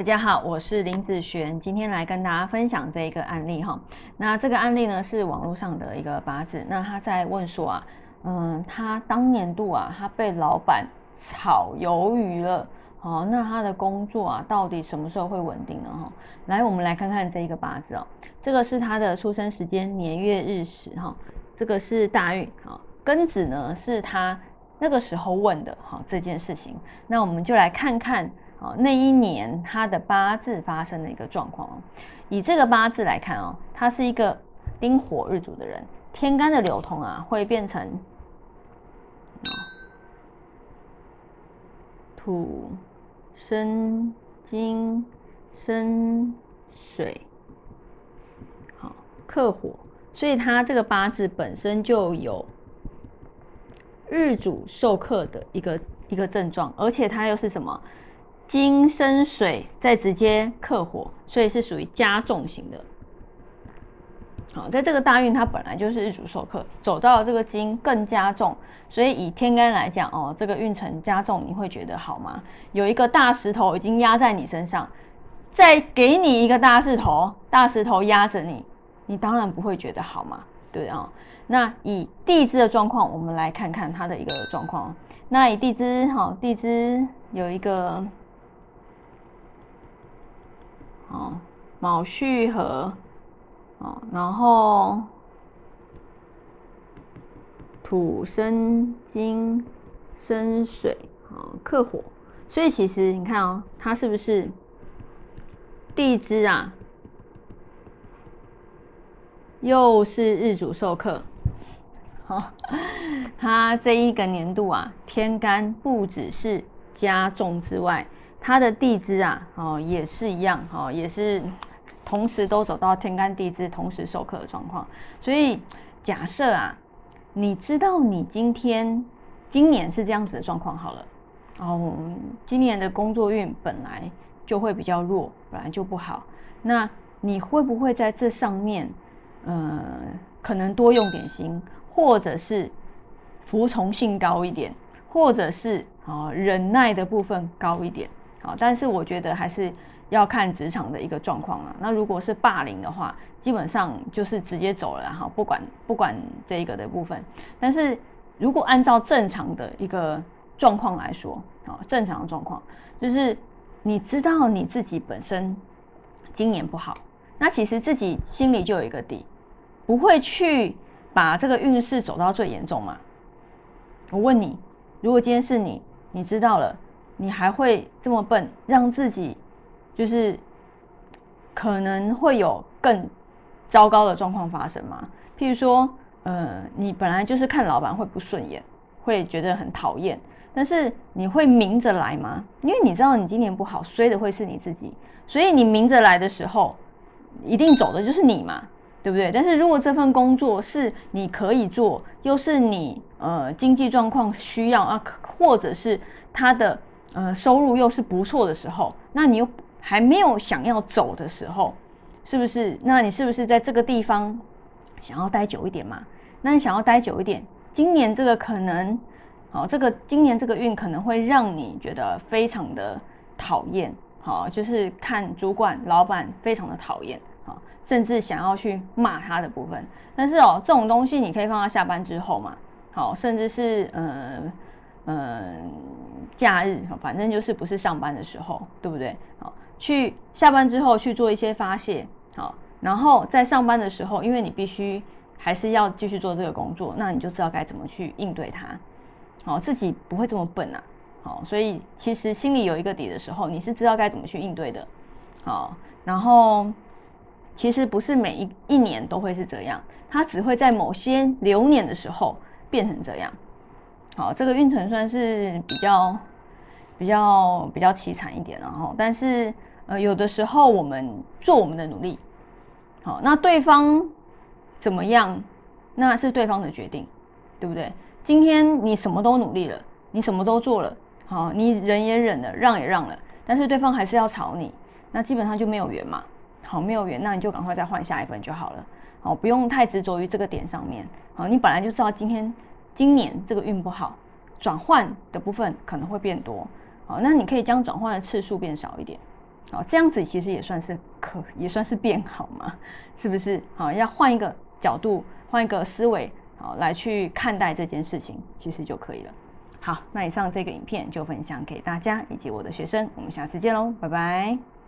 大家好，我是林子璇，今天来跟大家分享这一个案例哈。那这个案例呢是网络上的一个八字，那他在问说啊，嗯，他当年度啊，他被老板炒鱿鱼了，好，那他的工作啊，到底什么时候会稳定呢？哈，来，我们来看看这一个八字哦，这个是他的出生时间年月日时哈，这个是大运哈，庚子呢是他那个时候问的哈这件事情，那我们就来看看。哦，那一年他的八字发生的一个状况哦，以这个八字来看哦，他是一个丁火日主的人，天干的流通啊，会变成土生金生水，好克火，所以他这个八字本身就有日主受克的一个一个症状，而且他又是什么？金生水，再直接克火，所以是属于加重型的。好，在这个大运，它本来就是日主受克，走到这个金更加重，所以以天干来讲，哦，这个运程加重，你会觉得好吗？有一个大石头已经压在你身上，再给你一个大石头，大石头压着你，你当然不会觉得好吗，对啊。那以地支的状况，我们来看看它的一个状况。那以地支，好，地支有一个。哦，卯戌合，哦，然后土生金生水，哦，克火，所以其实你看哦，它是不是地支啊？又是日主受克，好，它这一个年度啊，天干不只是加重之外。它的地支啊，哦，也是一样，哦，也是同时都走到天干地支同时授课的状况。所以假设啊，你知道你今天今年是这样子的状况好了，哦，今年的工作运本来就会比较弱，本来就不好。那你会不会在这上面，呃，可能多用点心，或者是服从性高一点，或者是啊忍耐的部分高一点？好，但是我觉得还是要看职场的一个状况啊。那如果是霸凌的话，基本上就是直接走了哈，不管不管这一个的部分。但是如果按照正常的一个状况来说，啊，正常的状况就是你知道你自己本身今年不好，那其实自己心里就有一个底，不会去把这个运势走到最严重嘛。我问你，如果今天是你，你知道了。你还会这么笨，让自己就是可能会有更糟糕的状况发生吗？譬如说，呃，你本来就是看老板会不顺眼，会觉得很讨厌，但是你会明着来吗？因为你知道你今年不好，衰的会是你自己，所以你明着来的时候，一定走的就是你嘛，对不对？但是如果这份工作是你可以做，又是你呃经济状况需要啊，或者是他的。呃，收入又是不错的时候，那你又还没有想要走的时候，是不是？那你是不是在这个地方想要待久一点嘛？那你想要待久一点，今年这个可能，好，这个今年这个运可能会让你觉得非常的讨厌，好，就是看主管、老板非常的讨厌，好，甚至想要去骂他的部分。但是哦，这种东西你可以放到下班之后嘛，好，甚至是嗯嗯。假日，反正就是不是上班的时候，对不对？好，去下班之后去做一些发泄，好，然后在上班的时候，因为你必须还是要继续做这个工作，那你就知道该怎么去应对它，好，自己不会这么笨啊，好，所以其实心里有一个底的时候，你是知道该怎么去应对的，好，然后其实不是每一一年都会是这样，它只会在某些流年的时候变成这样。好，这个运程算是比较比较比较凄惨一点，然后，但是呃，有的时候我们做我们的努力，好，那对方怎么样，那是对方的决定，对不对？今天你什么都努力了，你什么都做了，好，你忍也忍了，让也让了，但是对方还是要吵你，那基本上就没有缘嘛，好，没有缘，那你就赶快再换下一份就好了，好，不用太执着于这个点上面，好，你本来就知道今天。今年这个运不好，转换的部分可能会变多，好，那你可以将转换的次数变少一点，好，这样子其实也算是可，也算是变好嘛，是不是？好，要换一个角度，换一个思维，好来去看待这件事情，其实就可以了。好，那以上这个影片就分享给大家以及我的学生，我们下次见喽，拜拜。